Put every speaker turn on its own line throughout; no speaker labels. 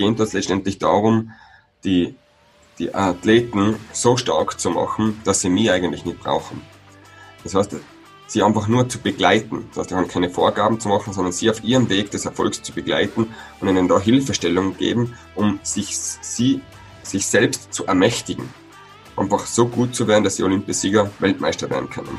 geht es letztendlich darum, die, die Athleten so stark zu machen, dass sie mich eigentlich nicht brauchen. Das heißt, sie einfach nur zu begleiten. Das heißt, wir haben keine Vorgaben zu machen, sondern sie auf ihrem Weg des Erfolgs zu begleiten und ihnen da Hilfestellung geben, um sich, sie, sich selbst zu ermächtigen. Einfach so gut zu werden, dass sie Olympiasieger, Weltmeister werden können.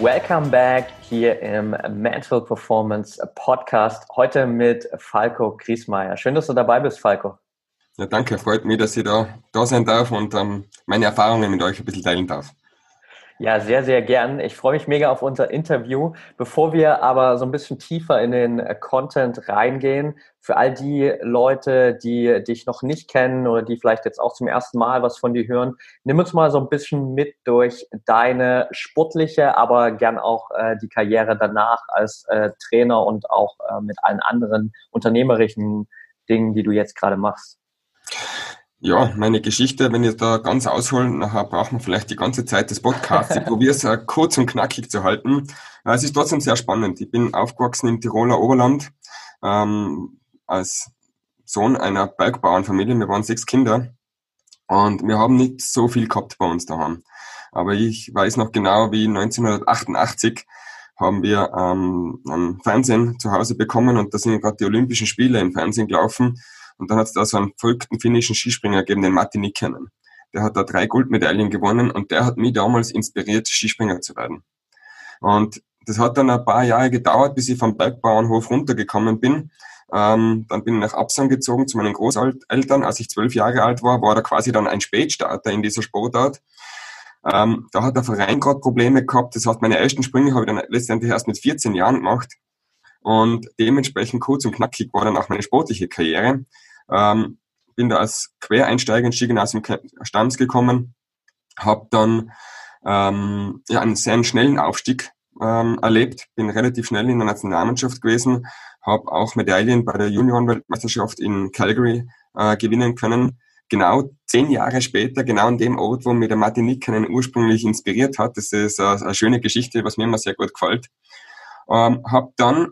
Welcome back hier im Mental Performance Podcast. Heute mit Falco Griesmeier. Schön, dass du dabei bist, Falco.
Ja, danke. Freut mich, dass ich da, da sein darf und ähm, meine Erfahrungen mit euch ein bisschen teilen darf.
Ja, sehr, sehr gern. Ich freue mich mega auf unser Interview. Bevor wir aber so ein bisschen tiefer in den äh, Content reingehen, für all die Leute, die dich noch nicht kennen oder die vielleicht jetzt auch zum ersten Mal was von dir hören, nimm uns mal so ein bisschen mit durch deine sportliche, aber gern auch äh, die Karriere danach als äh, Trainer und auch äh, mit allen anderen unternehmerischen Dingen, die du jetzt gerade machst.
Ja, meine Geschichte, wenn ich da ganz ausholen, nachher braucht man vielleicht die ganze Zeit des Podcasts. Ich probiere es äh, kurz und knackig zu halten. Es ist trotzdem sehr spannend. Ich bin aufgewachsen im Tiroler Oberland ähm, als Sohn einer Bergbauernfamilie. Wir waren sechs Kinder und wir haben nicht so viel gehabt bei uns daheim. Aber ich weiß noch genau, wie 1988 haben wir ähm, ein Fernsehen zu Hause bekommen und da sind gerade die Olympischen Spiele im Fernsehen gelaufen. Und dann hat es da so einen verrückten finnischen Skispringer gegeben, den Matti Nikkanen. Der hat da drei Goldmedaillen gewonnen und der hat mich damals inspiriert, Skispringer zu werden. Und das hat dann ein paar Jahre gedauert, bis ich vom Bergbauernhof runtergekommen bin. Ähm, dann bin ich nach Absam gezogen zu meinen Großeltern. Als ich zwölf Jahre alt war, war da quasi dann ein Spätstarter in dieser Sportart. Ähm, da hat der Verein gerade Probleme gehabt. Das heißt, meine ersten Sprünge habe ich dann letztendlich erst mit 14 Jahren gemacht. Und dementsprechend kurz und knackig war dann auch meine sportliche Karriere. Ähm, bin da als Quereinsteiger ins Skigymnasium Stams gekommen, habe dann ähm, ja, einen sehr schnellen Aufstieg ähm, erlebt, bin relativ schnell in der Nationalmannschaft gewesen, habe auch Medaillen bei der Juniorenweltmeisterschaft in Calgary äh, gewinnen können. Genau zehn Jahre später, genau an dem Ort, wo mir der Martin Nikkanen ursprünglich inspiriert hat. Das ist eine, eine schöne Geschichte, was mir immer sehr gut gefällt. Ähm, habe dann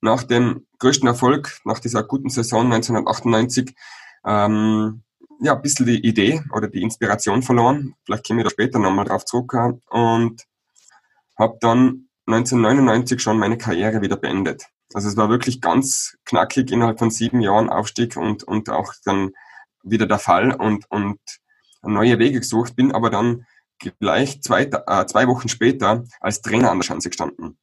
nach dem größten Erfolg, nach dieser guten Saison 1998, ähm, ja, ein bisschen die Idee oder die Inspiration verloren. Vielleicht kommen wir da später nochmal drauf zurück. Und habe dann 1999 schon meine Karriere wieder beendet. Also es war wirklich ganz knackig innerhalb von sieben Jahren Aufstieg und, und auch dann wieder der Fall und, und neue Wege gesucht, bin aber dann gleich zwei, äh, zwei Wochen später als Trainer an der Schanze gestanden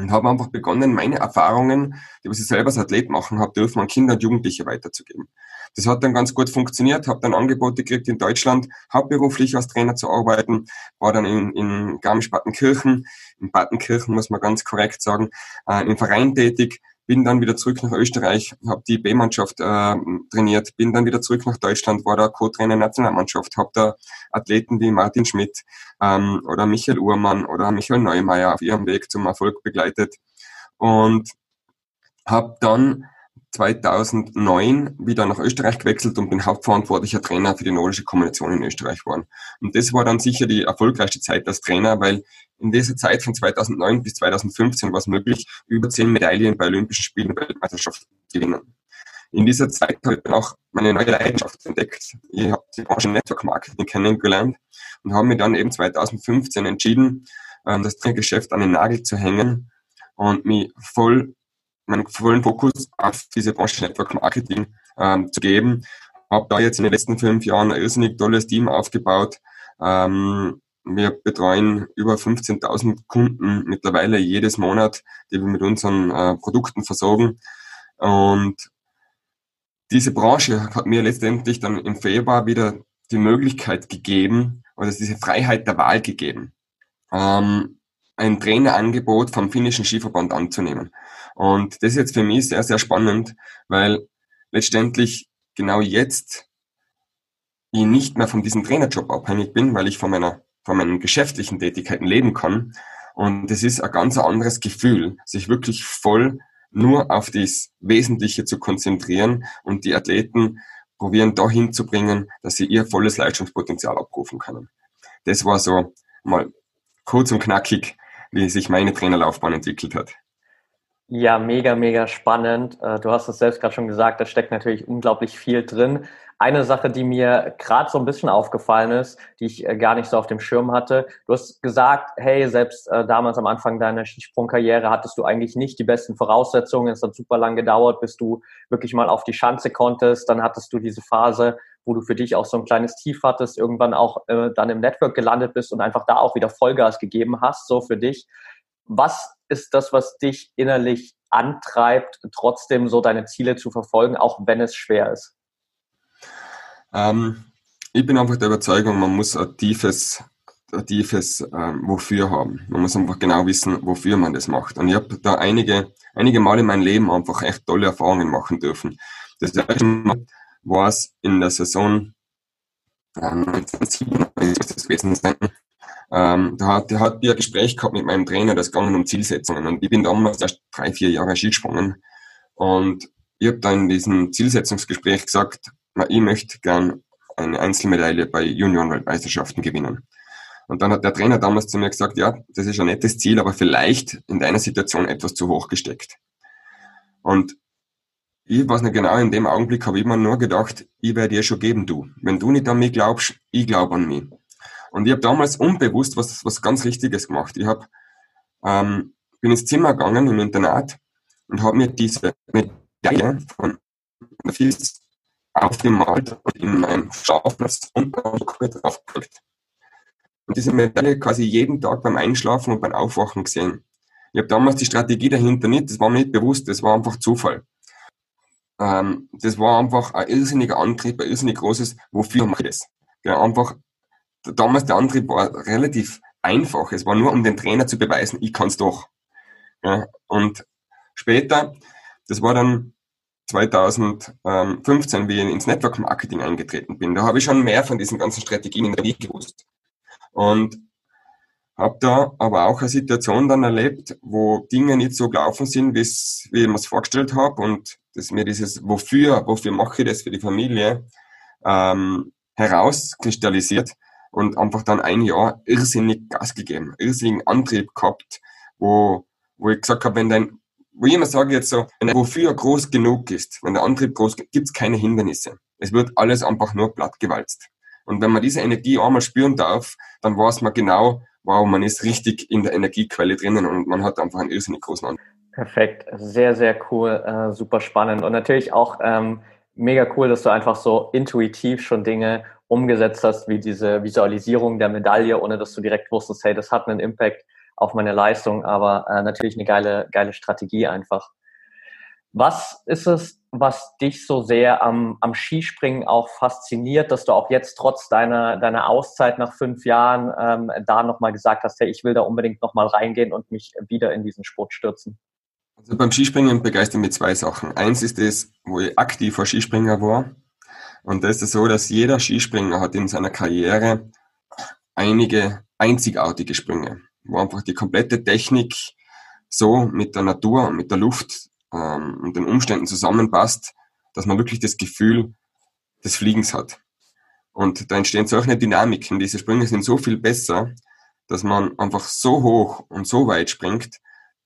und habe einfach begonnen, meine Erfahrungen, die was ich selber als Athlet machen habe dürfen, an Kinder und Jugendliche weiterzugeben. Das hat dann ganz gut funktioniert, habe dann Angebote gekriegt in Deutschland, hauptberuflich als Trainer zu arbeiten, war dann in, in Garmisch-Partenkirchen, in Partenkirchen muss man ganz korrekt sagen, äh, im Verein tätig, bin dann wieder zurück nach Österreich, habe die B-Mannschaft äh, trainiert, bin dann wieder zurück nach Deutschland, war da Co-Trainer Nationalmannschaft, habe da Athleten wie Martin Schmidt ähm, oder Michael Uhrmann oder Michael Neumeier auf ihrem Weg zum Erfolg begleitet. Und habe dann 2009 wieder nach Österreich gewechselt und bin hauptverantwortlicher Trainer für die nordische Kombination in Österreich geworden. Und das war dann sicher die erfolgreichste Zeit als Trainer, weil in dieser Zeit von 2009 bis 2015 war es möglich, über zehn Medaillen bei Olympischen Spielen und Weltmeisterschaften zu gewinnen. In dieser Zeit habe ich dann auch meine neue Leidenschaft entdeckt. Ich habe die Branche Network Marketing kennengelernt und habe mir dann eben 2015 entschieden, ähm, das Geschäft an den Nagel zu hängen und mich voll meinen vollen Fokus auf diese Branche Network Marketing ähm, zu geben. Habe da jetzt in den letzten fünf Jahren ein irrsinnig tolles Team aufgebaut. Ähm, wir betreuen über 15.000 Kunden mittlerweile jedes Monat, die wir mit unseren äh, Produkten versorgen. Und diese Branche hat mir letztendlich dann im Februar wieder die Möglichkeit gegeben, oder diese Freiheit der Wahl gegeben. Ähm, ein Trainerangebot vom finnischen Skiverband anzunehmen. Und das ist jetzt für mich sehr, sehr spannend, weil letztendlich genau jetzt ich nicht mehr von diesem Trainerjob abhängig bin, weil ich von meiner, von meinen geschäftlichen Tätigkeiten leben kann. Und es ist ein ganz anderes Gefühl, sich wirklich voll nur auf das Wesentliche zu konzentrieren und die Athleten probieren dahin zu bringen, dass sie ihr volles Leistungspotenzial abrufen können. Das war so mal kurz und knackig, wie sich meine Trainerlaufbahn entwickelt hat.
Ja, mega, mega spannend. Äh, du hast es selbst gerade schon gesagt, da steckt natürlich unglaublich viel drin. Eine Sache, die mir gerade so ein bisschen aufgefallen ist, die ich äh, gar nicht so auf dem Schirm hatte. Du hast gesagt, hey, selbst äh, damals am Anfang deiner Skisprungkarriere hattest du eigentlich nicht die besten Voraussetzungen. Es hat super lang gedauert, bis du wirklich mal auf die Schanze konntest. Dann hattest du diese Phase, wo du für dich auch so ein kleines Tief hattest, irgendwann auch äh, dann im Network gelandet bist und einfach da auch wieder Vollgas gegeben hast, so für dich. Was ist das, was dich innerlich antreibt, trotzdem so deine Ziele zu verfolgen, auch wenn es schwer ist?
Ähm, ich bin einfach der Überzeugung, man muss ein tiefes, ein tiefes ähm, Wofür haben. Man muss einfach genau wissen, wofür man das macht. Und ich habe da einige, einige Mal in meinem Leben einfach echt tolle Erfahrungen machen dürfen. Das erste Mal war es in der Saison 1907, das gewesen sein, ähm, da hat, der hat ein Gespräch gehabt mit meinem Trainer, das ging um Zielsetzungen. Und ich bin damals erst drei, vier Jahre Ski gesprungen. Und ich habe da in diesem Zielsetzungsgespräch gesagt, na, ich möchte gern eine Einzelmedaille bei Junioren-Weltmeisterschaften gewinnen. Und dann hat der Trainer damals zu mir gesagt, ja, das ist ein nettes Ziel, aber vielleicht in deiner Situation etwas zu hoch gesteckt. Und ich weiß nicht genau, in dem Augenblick habe ich mir nur gedacht, ich werde dir schon geben, du. Wenn du nicht an mich glaubst, ich glaube an mich. Und ich habe damals unbewusst was, was ganz Richtiges gemacht. Ich hab, ähm, bin ins Zimmer gegangen im Internat und habe mir diese Medaille von Filz aufgemalt und in meinem Schlafplatz unter draufgelegt. Und diese Medaille quasi jeden Tag beim Einschlafen und beim Aufwachen gesehen. Ich habe damals die Strategie dahinter nicht, das war mir nicht bewusst, das war einfach Zufall. Ähm, das war einfach ein irrsinniger Antrieb, ein irrsinnig großes, wofür mache ich das? Ja, einfach damals der Antrieb war relativ einfach. Es war nur, um den Trainer zu beweisen, ich kann's doch. Ja, und später, das war dann 2015, wie ich ins Network Marketing eingetreten bin, da habe ich schon mehr von diesen ganzen Strategien in der Liga gewusst. Und habe da aber auch eine Situation dann erlebt, wo Dinge nicht so gelaufen sind, wie ich mir es vorgestellt habe und dass mir dieses Wofür, wofür mache ich das für die Familie, ähm, herauskristallisiert und einfach dann ein Jahr irrsinnig Gas gegeben, irrsinnigen Antrieb gehabt, wo, wo ich gesagt habe, wenn dein, wo ich immer sage jetzt so, wenn der Wofür groß genug ist, wenn der Antrieb groß, gibt's keine Hindernisse. Es wird alles einfach nur plattgewalzt. Und wenn man diese Energie einmal spüren darf, dann weiß man genau, wow, man ist richtig in der Energiequelle drinnen und man hat einfach einen irrsinnig großen Antrieb.
Perfekt, sehr, sehr cool, äh, super spannend und natürlich auch ähm, mega cool, dass du einfach so intuitiv schon Dinge umgesetzt hast, wie diese Visualisierung der Medaille, ohne dass du direkt wusstest, hey, das hat einen Impact auf meine Leistung, aber äh, natürlich eine geile, geile Strategie einfach. Was ist es, was dich so sehr am, am Skispringen auch fasziniert, dass du auch jetzt trotz deiner, deiner Auszeit nach fünf Jahren ähm, da nochmal gesagt hast, hey, ich will da unbedingt nochmal reingehen und mich wieder in diesen Sport stürzen?
Also beim Skispringen begeistern mich zwei Sachen. Eins ist das, wo ich aktiver Skispringer war und das ist so, dass jeder Skispringer hat in seiner Karriere einige einzigartige Sprünge, wo einfach die komplette Technik so mit der Natur und mit der Luft ähm, und den Umständen zusammenpasst, dass man wirklich das Gefühl des Fliegens hat. Und da entstehen solche Dynamiken. Diese Sprünge sind so viel besser, dass man einfach so hoch und so weit springt,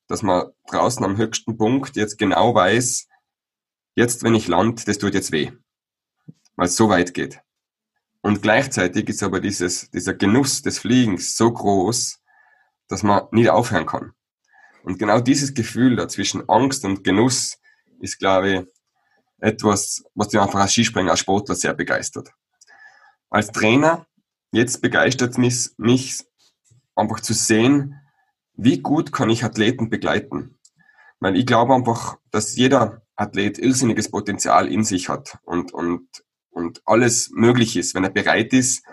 dass man draußen am höchsten Punkt jetzt genau weiß, jetzt wenn ich land, das tut jetzt weh weil es so weit geht. Und gleichzeitig ist aber dieses, dieser Genuss des Fliegens so groß, dass man nicht aufhören kann. Und genau dieses Gefühl da zwischen Angst und Genuss ist, glaube ich, etwas, was dich einfach als Skispringer, als Sportler sehr begeistert. Als Trainer, jetzt begeistert mich, mich einfach zu sehen, wie gut kann ich Athleten begleiten. Weil ich glaube einfach, dass jeder Athlet irrsinniges Potenzial in sich hat und, und und alles möglich ist, wenn er bereit ist,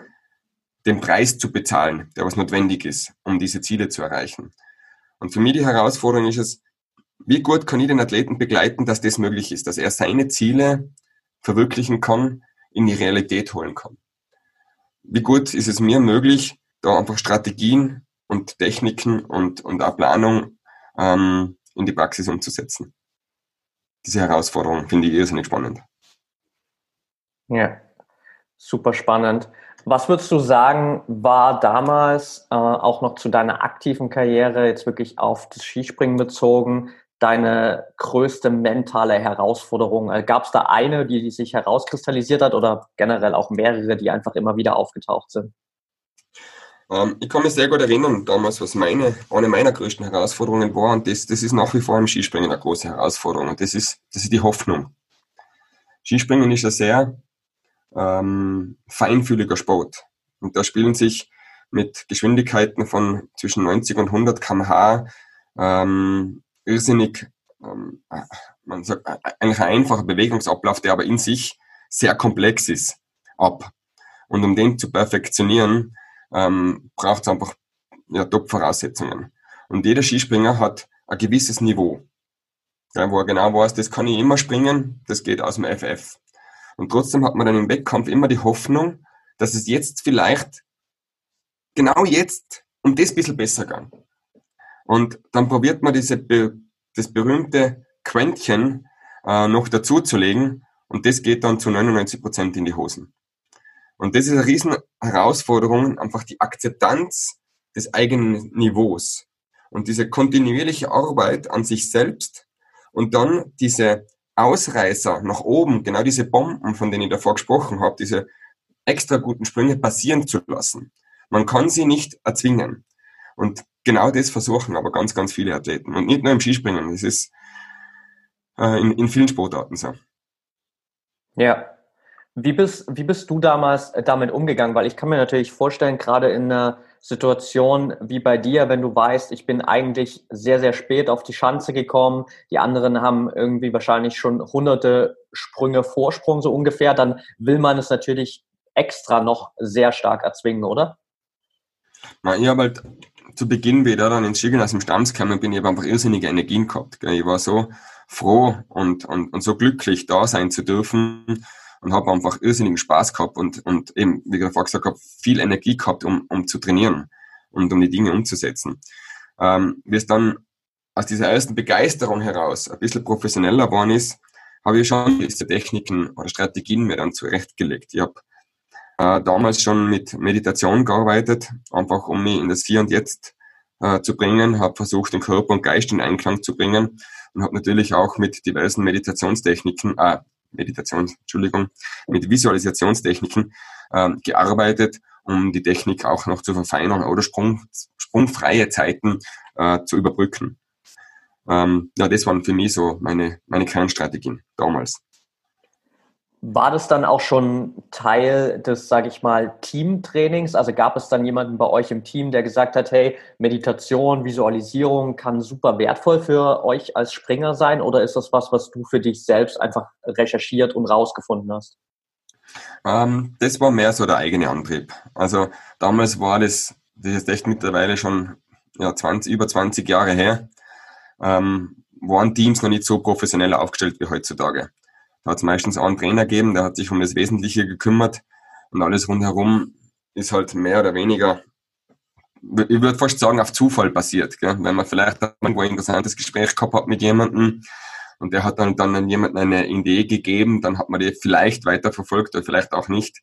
den Preis zu bezahlen, der was notwendig ist, um diese Ziele zu erreichen. Und für mich die Herausforderung ist es, wie gut kann ich den Athleten begleiten, dass das möglich ist, dass er seine Ziele verwirklichen kann, in die Realität holen kann. Wie gut ist es mir möglich, da einfach Strategien und Techniken und, und auch Planung ähm, in die Praxis umzusetzen. Diese Herausforderung finde ich irrsinnig spannend.
Ja, super spannend. Was würdest du sagen, war damals äh, auch noch zu deiner aktiven Karriere jetzt wirklich auf das Skispringen bezogen, deine größte mentale Herausforderung? Äh, Gab es da eine, die, die sich herauskristallisiert hat oder generell auch mehrere, die einfach immer wieder aufgetaucht sind?
Ähm, ich kann mich sehr gut erinnern, damals, was meine, eine meiner größten Herausforderungen war, und das, das ist nach wie vor im Skispringen eine große Herausforderung, und das ist, das ist die Hoffnung. Skispringen ist ein sehr ähm, feinfühliger Sport. Und da spielen sich mit Geschwindigkeiten von zwischen 90 und 100 kmh ähm, irrsinnig, ähm, man sagt, eigentlich ein einfacher Bewegungsablauf, der aber in sich sehr komplex ist, ab. Und um den zu perfektionieren, ähm, braucht es einfach ja, Top-Voraussetzungen. Und jeder Skispringer hat ein gewisses Niveau, ja, wo er genau weiß, das kann ich immer springen, das geht aus dem FF. Und trotzdem hat man dann im Wettkampf immer die Hoffnung, dass es jetzt vielleicht, genau jetzt, um das bisschen besser kann. Und dann probiert man diese, das berühmte Quäntchen äh, noch dazuzulegen und das geht dann zu 99 Prozent in die Hosen. Und das ist eine riesen Herausforderung, einfach die Akzeptanz des eigenen Niveaus und diese kontinuierliche Arbeit an sich selbst und dann diese Ausreißer nach oben, genau diese Bomben, von denen ich davor gesprochen habe, diese extra guten Sprünge passieren zu lassen. Man kann sie nicht erzwingen. Und genau das versuchen aber ganz, ganz viele Athleten. Und nicht nur im Skispringen, das ist äh, in, in vielen Sportarten so.
Ja, wie bist, wie bist du damals äh, damit umgegangen? Weil ich kann mir natürlich vorstellen, gerade in einer Situation wie bei dir, wenn du weißt, ich bin eigentlich sehr, sehr spät auf die Schanze gekommen, die anderen haben irgendwie wahrscheinlich schon hunderte Sprünge Vorsprung so ungefähr, dann will man es natürlich extra noch sehr stark erzwingen, oder?
Na, ich habe halt zu Beginn, wie ich da dann ins dem Stanz gekommen bin, ich habe einfach irrsinnige Energien gehabt. Ich war so froh und, und, und so glücklich, da sein zu dürfen und habe einfach irrsinnigen Spaß gehabt und, und eben, wie ich vorher gesagt habe, viel Energie gehabt, um, um zu trainieren und um die Dinge umzusetzen. Ähm, wie es dann aus dieser ersten Begeisterung heraus ein bisschen professioneller geworden ist, habe ich schon diese Techniken oder Strategien mir dann zurechtgelegt. Ich habe äh, damals schon mit Meditation gearbeitet, einfach um mich in das Hier und Jetzt äh, zu bringen, habe versucht, den Körper und Geist in Einklang zu bringen und habe natürlich auch mit diversen Meditationstechniken, äh, Meditation, Entschuldigung, mit Visualisationstechniken ähm, gearbeitet, um die Technik auch noch zu verfeinern oder Sprung, sprungfreie Zeiten äh, zu überbrücken. Ähm, ja, das waren für mich so meine, meine Kernstrategien damals.
War das dann auch schon Teil des, sage ich mal, Teamtrainings? Also gab es dann jemanden bei euch im Team, der gesagt hat, hey, Meditation, Visualisierung kann super wertvoll für euch als Springer sein? Oder ist das was, was du für dich selbst einfach recherchiert und rausgefunden hast?
Ähm, das war mehr so der eigene Antrieb. Also damals war das, das ist echt mittlerweile schon ja, 20, über 20 Jahre her, ähm, waren Teams noch nicht so professionell aufgestellt wie heutzutage. Da hat es meistens einen Trainer gegeben, der hat sich um das Wesentliche gekümmert und alles rundherum ist halt mehr oder weniger, ich würde fast sagen, auf Zufall passiert. Gell? Wenn man vielleicht irgendwo ein interessantes Gespräch gehabt hat mit jemandem und der hat dann, dann jemandem eine Idee gegeben, dann hat man die vielleicht weiterverfolgt oder vielleicht auch nicht.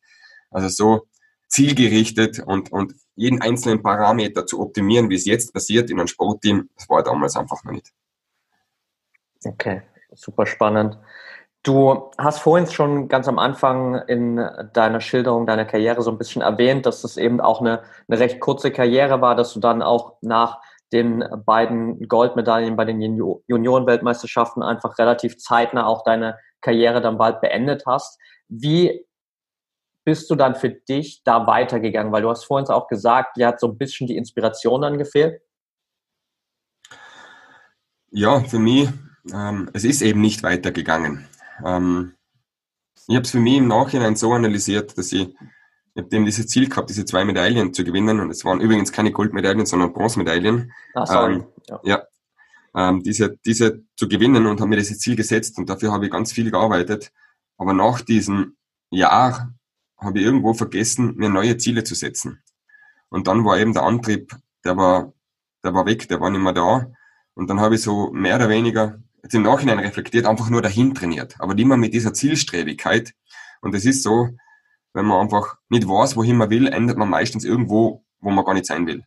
Also so zielgerichtet und, und jeden einzelnen Parameter zu optimieren, wie es jetzt passiert in einem Sportteam, das war damals einfach noch nicht.
Okay, super spannend. Du hast vorhin schon ganz am Anfang in deiner Schilderung deiner Karriere so ein bisschen erwähnt, dass es eben auch eine, eine recht kurze Karriere war, dass du dann auch nach den beiden Goldmedaillen bei den Juniorenweltmeisterschaften einfach relativ zeitnah auch deine Karriere dann bald beendet hast. Wie bist du dann für dich da weitergegangen? Weil du hast vorhin auch gesagt, dir hat so ein bisschen die Inspiration dann gefehlt.
Ja, für mich, ähm, es ist eben nicht weitergegangen. Ähm, ich habe es für mich im Nachhinein so analysiert, dass ich, ich habe dieses Ziel gehabt, diese zwei Medaillen zu gewinnen. Und es waren übrigens keine Goldmedaillen, sondern Bronzemedaillen.
Ach, sorry. Ähm,
ja, ja ähm, diese, diese zu gewinnen und habe mir dieses Ziel gesetzt und dafür habe ich ganz viel gearbeitet. Aber nach diesem Jahr habe ich irgendwo vergessen, mir neue Ziele zu setzen. Und dann war eben der Antrieb, der war, der war weg, der war nicht mehr da. Und dann habe ich so mehr oder weniger jetzt im Nachhinein reflektiert, einfach nur dahin trainiert, aber mehr mit dieser Zielstrebigkeit. Und es ist so, wenn man einfach nicht weiß, wohin man will, endet man meistens irgendwo, wo man gar nicht sein will.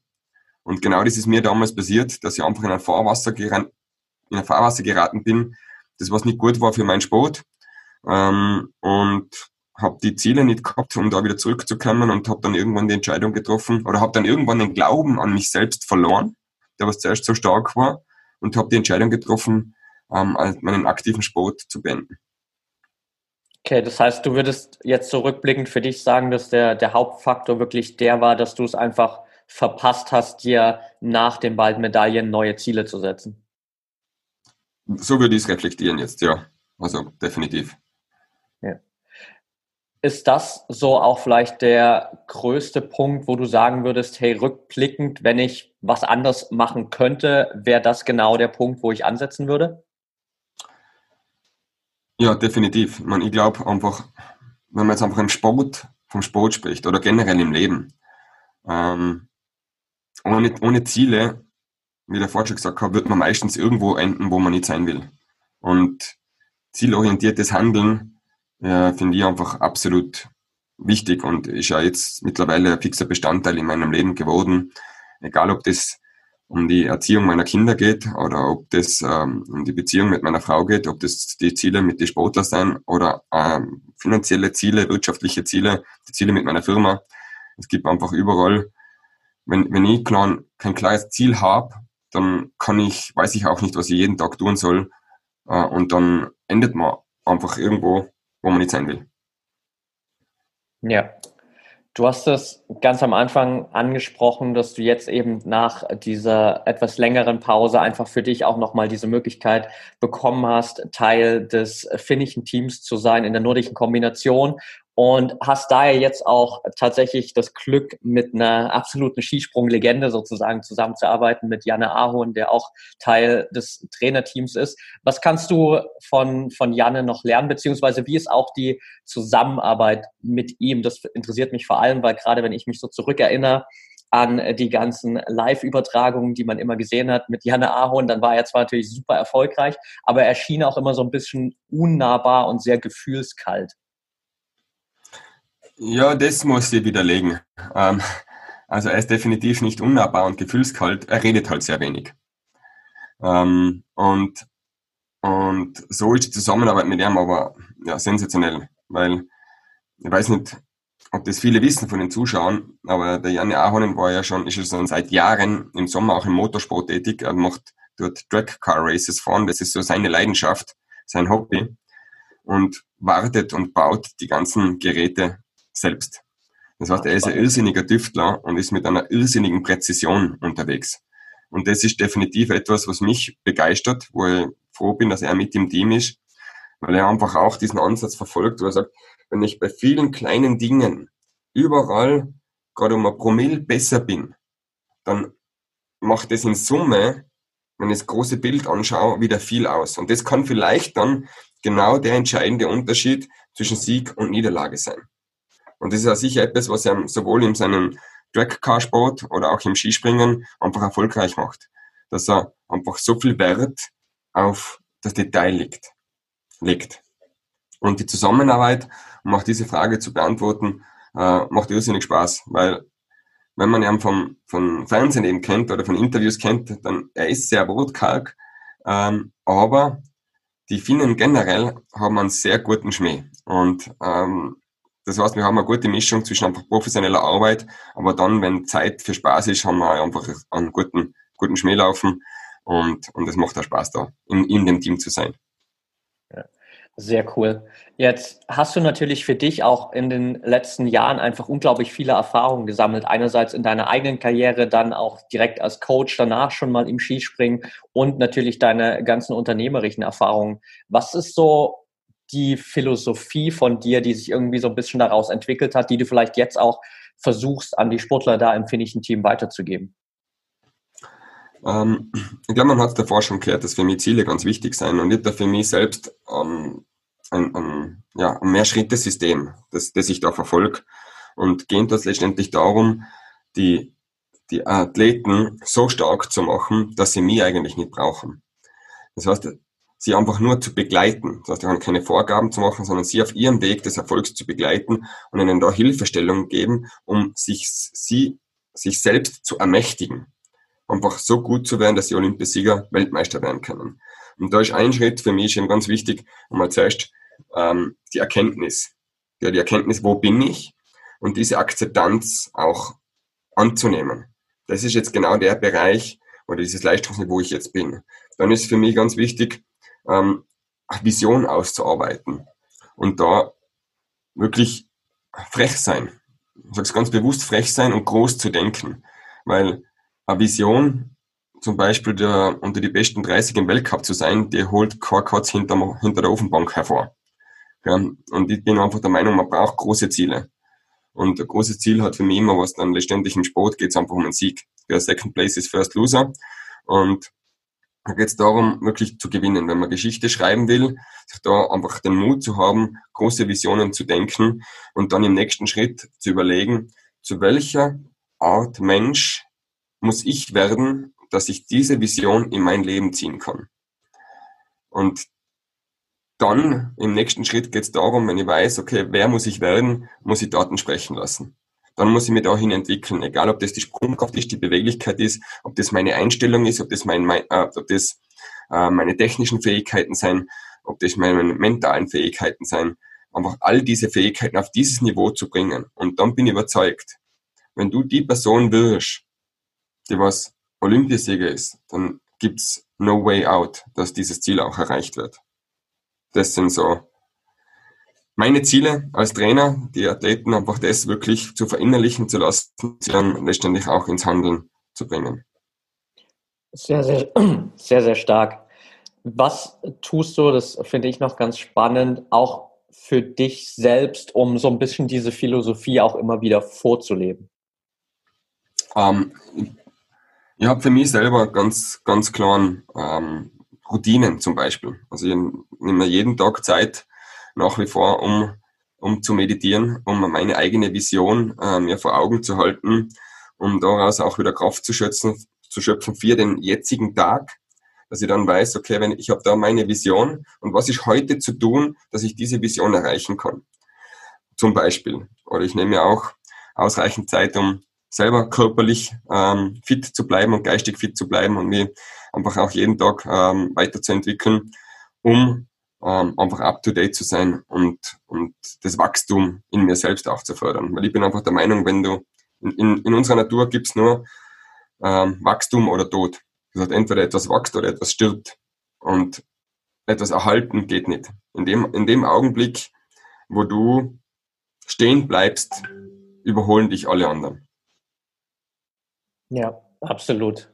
Und genau das ist mir damals passiert, dass ich einfach in ein Fahrwasser, in ein Fahrwasser geraten bin, das was nicht gut war für meinen Sport. Ähm, und habe die Ziele nicht gehabt, um da wieder zurückzukommen und habe dann irgendwann die Entscheidung getroffen oder habe dann irgendwann den Glauben an mich selbst verloren, der was zuerst so stark war und habe die Entscheidung getroffen, ähm, meinen aktiven Sport zu beenden.
Okay, das heißt, du würdest jetzt zurückblickend für dich sagen, dass der, der Hauptfaktor wirklich der war, dass du es einfach verpasst hast, dir nach den beiden Medaillen neue Ziele zu setzen?
So würde ich es reflektieren jetzt, ja. Also definitiv.
Ja. Ist das so auch vielleicht der größte Punkt, wo du sagen würdest, hey, rückblickend, wenn ich was anders machen könnte, wäre das genau der Punkt, wo ich ansetzen würde?
Ja, definitiv. Ich, meine, ich glaube einfach, wenn man jetzt einfach im Sport, vom Sport spricht oder generell im Leben, ähm, ohne, ohne Ziele, wie der Vorschlag gesagt hat, wird man meistens irgendwo enden, wo man nicht sein will. Und zielorientiertes Handeln äh, finde ich einfach absolut wichtig und ist ja jetzt mittlerweile ein fixer Bestandteil in meinem Leben geworden. Egal, ob das um die Erziehung meiner Kinder geht oder ob das ähm, um die Beziehung mit meiner Frau geht, ob das die Ziele mit den Sportlern sein oder ähm, finanzielle Ziele, wirtschaftliche Ziele, die Ziele mit meiner Firma. Es gibt einfach überall wenn, wenn ich klar, kein klares Ziel habe, dann kann ich, weiß ich auch nicht, was ich jeden Tag tun soll. Äh, und dann endet man einfach irgendwo, wo man nicht sein will.
Ja. Du hast es ganz am Anfang angesprochen, dass du jetzt eben nach dieser etwas längeren Pause einfach für dich auch nochmal diese Möglichkeit bekommen hast, Teil des finnischen Teams zu sein in der nordischen Kombination und hast daher jetzt auch tatsächlich das Glück, mit einer absoluten Skisprunglegende sozusagen zusammenzuarbeiten, mit Janne Ahorn, der auch Teil des Trainerteams ist. Was kannst du von, von Janne noch lernen, beziehungsweise wie ist auch die Zusammenarbeit mit ihm? Das interessiert mich vor allem, weil gerade wenn ich mich so zurückerinnere, an die ganzen Live-Übertragungen, die man immer gesehen hat mit Janne Ahorn, dann war er zwar natürlich super erfolgreich, aber er schien auch immer so ein bisschen unnahbar und sehr gefühlskalt.
Ja, das muss ich widerlegen. Ähm, also er ist definitiv nicht unnahbar und gefühlskalt, er redet halt sehr wenig. Ähm, und, und so ist die Zusammenarbeit mit ihm aber ja, sensationell, weil ich weiß nicht, ob das viele wissen von den Zuschauern, aber der Janne Ahonen war ja schon, ist ja schon seit Jahren im Sommer auch im Motorsport tätig. Er macht dort Drag Car Races fahren, das ist so seine Leidenschaft, sein Hobby und wartet und baut die ganzen Geräte selbst. Das heißt, er ist ein irrsinniger Tüftler und ist mit einer irrsinnigen Präzision unterwegs. Und das ist definitiv etwas, was mich begeistert, wo ich froh bin, dass er mit im Team ist, weil er einfach auch diesen Ansatz verfolgt, wo er sagt, wenn ich bei vielen kleinen Dingen überall gerade um ein Promille besser bin, dann macht das in Summe, wenn ich das große Bild anschaue, wieder viel aus. Und das kann vielleicht dann genau der entscheidende Unterschied zwischen Sieg und Niederlage sein. Und das ist ja sicher etwas, was er sowohl in seinem Dragcar-Sport oder auch im Skispringen einfach erfolgreich macht. Dass er einfach so viel Wert auf das Detail legt. legt. Und die Zusammenarbeit, um auch diese Frage zu beantworten, äh, macht irrsinnig Spaß, weil wenn man ihn vom, vom Fernsehen eben kennt oder von Interviews kennt, dann er ist sehr wortkarg, ähm, aber die Finnen generell haben einen sehr guten Schmäh. Und ähm, das heißt, wir haben eine gute Mischung zwischen einfach professioneller Arbeit, aber dann, wenn Zeit für Spaß ist, haben wir einfach einen guten, guten Schmäh laufen und, und es macht auch Spaß da, in, in dem Team zu sein.
Sehr cool. Jetzt hast du natürlich für dich auch in den letzten Jahren einfach unglaublich viele Erfahrungen gesammelt. Einerseits in deiner eigenen Karriere, dann auch direkt als Coach, danach schon mal im Skispringen und natürlich deine ganzen unternehmerischen Erfahrungen. Was ist so die Philosophie von dir, die sich irgendwie so ein bisschen daraus entwickelt hat, die du vielleicht jetzt auch versuchst, an die Sportler da im finnischen Team weiterzugeben?
Ähm, ich glaube, man hat davor schon gehört, dass für mich Ziele ganz wichtig sind und ich da für mich selbst ähm, ein, ein, ja, ein Mehr-Schritte-System, das, das ich da verfolge. Und geht das letztendlich darum, die, die Athleten so stark zu machen, dass sie mich eigentlich nicht brauchen. Das heißt, sie einfach nur zu begleiten. Das heißt, keine Vorgaben zu machen, sondern sie auf ihrem Weg des Erfolgs zu begleiten und ihnen da Hilfestellung geben, um sich, sie, sich selbst zu ermächtigen. Einfach so gut zu werden, dass sie Olympiasieger, Weltmeister werden können. Und da ist ein Schritt für mich eben ganz wichtig, einmal zuerst ähm, die Erkenntnis. Ja, die Erkenntnis, wo bin ich? Und diese Akzeptanz auch anzunehmen. Das ist jetzt genau der Bereich oder dieses Leistungsniveau, wo ich jetzt bin. Dann ist für mich ganz wichtig, ähm, Vision auszuarbeiten und da wirklich frech sein. Ich sage es ganz bewusst, frech sein und groß zu denken. Weil eine Vision, zum Beispiel der, unter die besten 30 im Weltcup zu sein, die holt Korkotz hinter, hinter der Ofenbank hervor. Ja, und ich bin einfach der Meinung, man braucht große Ziele. Und ein großes Ziel hat für mich immer was dann letztendlich im Sport geht es einfach um einen Sieg. Der Second Place ist First Loser. Und da geht es darum, wirklich zu gewinnen. Wenn man Geschichte schreiben will, da einfach den Mut zu haben, große Visionen zu denken und dann im nächsten Schritt zu überlegen, zu welcher Art Mensch muss ich werden, dass ich diese Vision in mein Leben ziehen kann. Und dann im nächsten Schritt geht es darum, wenn ich weiß, okay, wer muss ich werden, muss ich Daten sprechen lassen. Dann muss ich mich dahin entwickeln, egal ob das die Sprungkraft ist, die Beweglichkeit ist, ob das meine Einstellung ist, ob das, mein, mein äh, ob das äh, meine technischen Fähigkeiten sein, ob das meine mentalen Fähigkeiten sein. Einfach all diese Fähigkeiten auf dieses Niveau zu bringen. Und dann bin ich überzeugt, wenn du die Person wirst, die was Olympiasieger ist, dann gibt's no way out, dass dieses Ziel auch erreicht wird das sind so meine Ziele als Trainer, die Athleten einfach das wirklich zu verinnerlichen zu lassen, sie dann letztendlich auch ins Handeln zu bringen.
Sehr, sehr, sehr, sehr stark. Was tust du, das finde ich noch ganz spannend, auch für dich selbst, um so ein bisschen diese Philosophie auch immer wieder vorzuleben?
Ähm, ich habe für mich selber ganz, ganz klaren ähm, Routinen zum Beispiel. Also ich nehme mir jeden Tag Zeit nach wie vor, um, um zu meditieren, um meine eigene Vision äh, mir vor Augen zu halten, um daraus auch wieder Kraft zu schöpfen, zu schöpfen für den jetzigen Tag, dass ich dann weiß, okay, wenn ich habe da meine Vision und was ist heute zu tun, dass ich diese Vision erreichen kann. Zum Beispiel. Oder ich nehme mir auch ausreichend Zeit, um selber körperlich ähm, fit zu bleiben und geistig fit zu bleiben und mich einfach auch jeden Tag ähm, weiterzuentwickeln, um ähm, einfach up-to-date zu sein und, und das Wachstum in mir selbst auch zu fördern. Weil ich bin einfach der Meinung, wenn du in, in, in unserer Natur gibt's nur ähm, Wachstum oder Tod. Das heißt, entweder etwas wächst oder etwas stirbt. Und etwas erhalten geht nicht. In dem, in dem Augenblick, wo du stehen bleibst, überholen dich alle anderen.
Ja, absolut.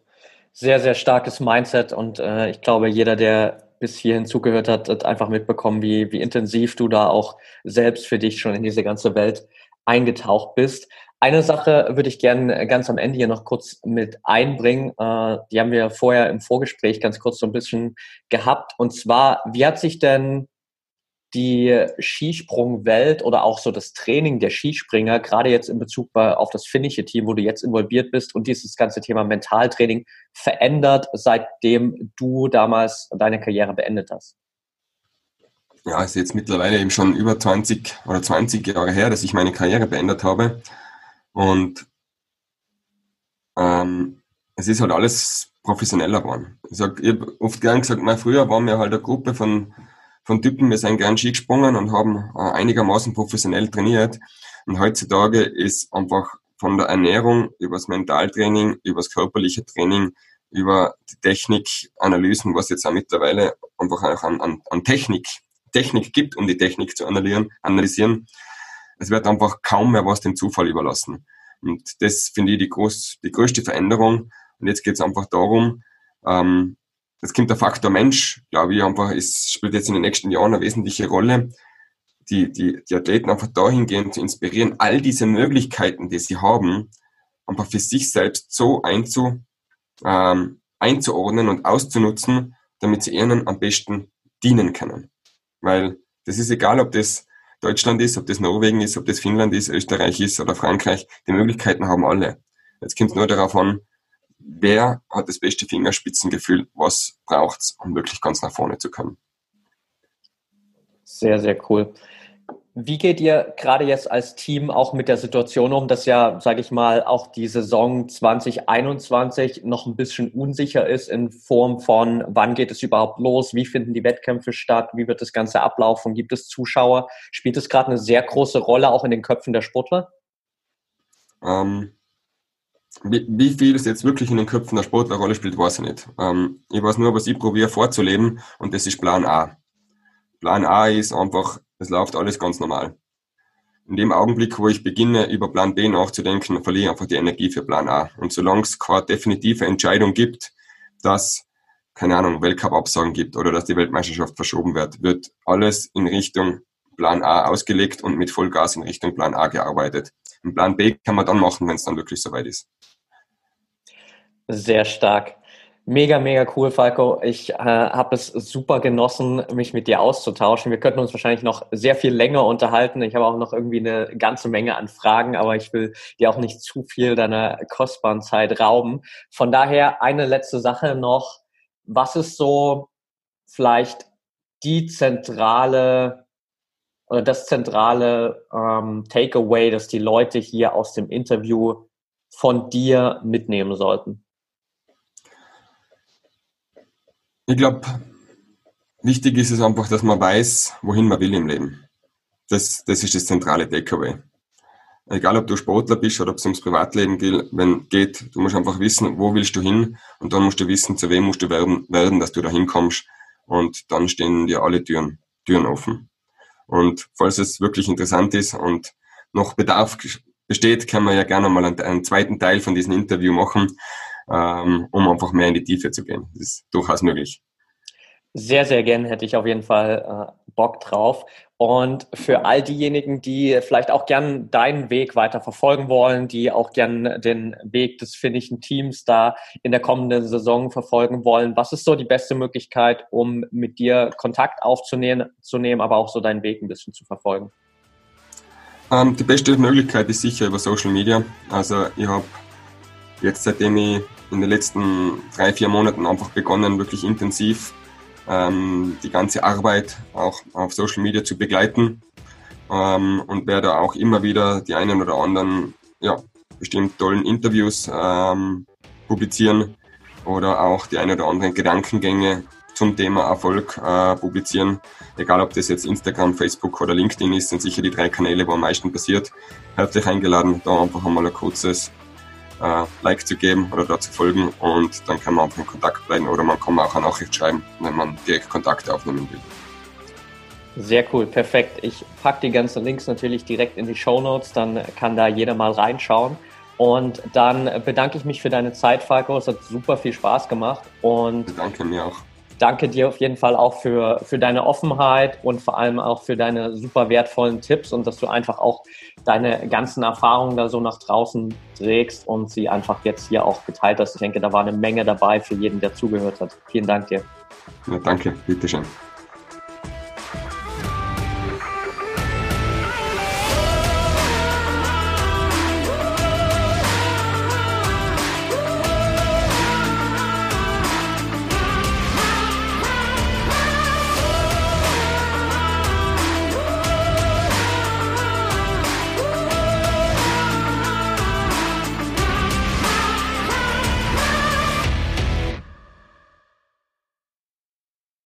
Sehr, sehr starkes Mindset und äh, ich glaube, jeder, der bis hierhin zugehört hat, hat einfach mitbekommen, wie, wie intensiv du da auch selbst für dich schon in diese ganze Welt eingetaucht bist. Eine Sache würde ich gerne ganz am Ende hier noch kurz mit einbringen. Äh, die haben wir vorher im Vorgespräch ganz kurz so ein bisschen gehabt. Und zwar, wie hat sich denn die Skisprungwelt oder auch so das Training der Skispringer, gerade jetzt in Bezug auf das finnische Team, wo du jetzt involviert bist und dieses ganze Thema Mentaltraining verändert, seitdem du damals deine Karriere beendet hast?
Ja, ist jetzt mittlerweile eben schon über 20 oder 20 Jahre her, dass ich meine Karriere beendet habe. Und ähm, es ist halt alles professioneller geworden. Ich, ich habe oft gern gesagt, na, früher waren wir halt eine Gruppe von von Typen, wir sind gern Ski gesprungen und haben äh, einigermaßen professionell trainiert. Und heutzutage ist einfach von der Ernährung über das Mentaltraining, über das körperliche Training, über die Technikanalysen, was jetzt auch mittlerweile einfach auch an, an, an Technik, Technik gibt, um die Technik zu analysieren, analysieren. Es wird einfach kaum mehr was dem Zufall überlassen. Und das finde ich die, groß, die größte Veränderung. Und jetzt geht es einfach darum, ähm, Jetzt kommt der Faktor Mensch, glaube ich, einfach, es spielt jetzt in den nächsten Jahren eine wesentliche Rolle, die, die, die Athleten einfach dahingehend zu inspirieren, all diese Möglichkeiten, die sie haben, einfach für sich selbst so einzu, ähm, einzuordnen und auszunutzen, damit sie ihnen am besten dienen können. Weil das ist egal, ob das Deutschland ist, ob das Norwegen ist, ob das Finnland ist, Österreich ist oder Frankreich. Die Möglichkeiten haben alle. Jetzt kommt es nur darauf an, wer hat das beste Fingerspitzengefühl, was braucht's, um wirklich ganz nach vorne zu kommen.
Sehr, sehr cool. Wie geht ihr gerade jetzt als Team auch mit der Situation um, dass ja, sage ich mal, auch die Saison 2021 noch ein bisschen unsicher ist in Form von, wann geht es überhaupt los, wie finden die Wettkämpfe statt, wie wird das Ganze ablaufen, gibt es Zuschauer? Spielt es gerade eine sehr große Rolle auch in den Köpfen der Sportler?
Ähm, wie, wie, viel es jetzt wirklich in den Köpfen der Sportler Rolle spielt, weiß ich nicht. Ähm, ich weiß nur, was ich probiere vorzuleben und das ist Plan A. Plan A ist einfach, es läuft alles ganz normal. In dem Augenblick, wo ich beginne, über Plan B nachzudenken, verliere ich einfach die Energie für Plan A. Und solange es keine definitive Entscheidung gibt, dass, keine Ahnung, Weltcup-Absagen gibt oder dass die Weltmeisterschaft verschoben wird, wird alles in Richtung Plan A ausgelegt und mit Vollgas in Richtung Plan A gearbeitet. Ein Plan B kann man dann machen, wenn es dann wirklich soweit ist.
Sehr stark. Mega, mega cool, Falco. Ich äh, habe es super genossen, mich mit dir auszutauschen. Wir könnten uns wahrscheinlich noch sehr viel länger unterhalten. Ich habe auch noch irgendwie eine ganze Menge an Fragen, aber ich will dir auch nicht zu viel deiner kostbaren Zeit rauben. Von daher eine letzte Sache noch. Was ist so vielleicht die zentrale oder das zentrale ähm, Takeaway, das die Leute hier aus dem Interview von dir mitnehmen sollten?
Ich glaube, wichtig ist es einfach, dass man weiß, wohin man will im Leben. Das, das ist das zentrale Takeaway. Egal, ob du Sportler bist oder ob es ums Privatleben geht, wenn geht, du musst einfach wissen, wo willst du hin und dann musst du wissen, zu wem musst du werden, werden dass du da hinkommst und dann stehen dir alle Türen, Türen offen. Und falls es wirklich interessant ist und noch Bedarf besteht, kann man ja gerne mal einen, einen zweiten Teil von diesem Interview machen ähm, um einfach mehr in die Tiefe zu gehen. Das ist durchaus möglich.
Sehr, sehr gern hätte ich auf jeden Fall äh, Bock drauf. Und für all diejenigen, die vielleicht auch gern deinen Weg weiter verfolgen wollen, die auch gern den Weg des finnischen Teams da in der kommenden Saison verfolgen wollen, was ist so die beste Möglichkeit, um mit dir Kontakt aufzunehmen, zu nehmen, aber auch so deinen Weg ein bisschen zu verfolgen?
Ähm, die beste Möglichkeit ist sicher über Social Media. Also ich habe jetzt, seitdem ich in den letzten drei, vier Monaten einfach begonnen, wirklich intensiv ähm, die ganze Arbeit auch auf Social Media zu begleiten ähm, und werde auch immer wieder die einen oder anderen, ja, bestimmt tollen Interviews ähm, publizieren oder auch die ein oder anderen Gedankengänge zum Thema Erfolg äh, publizieren. Egal, ob das jetzt Instagram, Facebook oder LinkedIn ist, sind sicher die drei Kanäle, wo am meisten passiert. Herzlich eingeladen, da einfach einmal ein kurzes äh, Like zu geben oder da zu folgen und dann kann man einfach in Kontakt bleiben oder man kann auch eine Nachricht schreiben, wenn man direkt Kontakte aufnehmen will.
Sehr cool, perfekt. Ich packe die ganzen Links natürlich direkt in die Show Notes, dann kann da jeder mal reinschauen. Und dann bedanke ich mich für deine Zeit, Falco. Es hat super viel Spaß gemacht. Und
danke mir auch
danke dir auf jeden Fall auch für, für deine Offenheit und vor allem auch für deine super wertvollen Tipps und dass du einfach auch deine ganzen Erfahrungen da so nach draußen trägst und sie einfach jetzt hier auch geteilt hast. Ich denke, da war eine Menge dabei für jeden, der zugehört hat. Vielen Dank dir.
Ja, danke, bitteschön.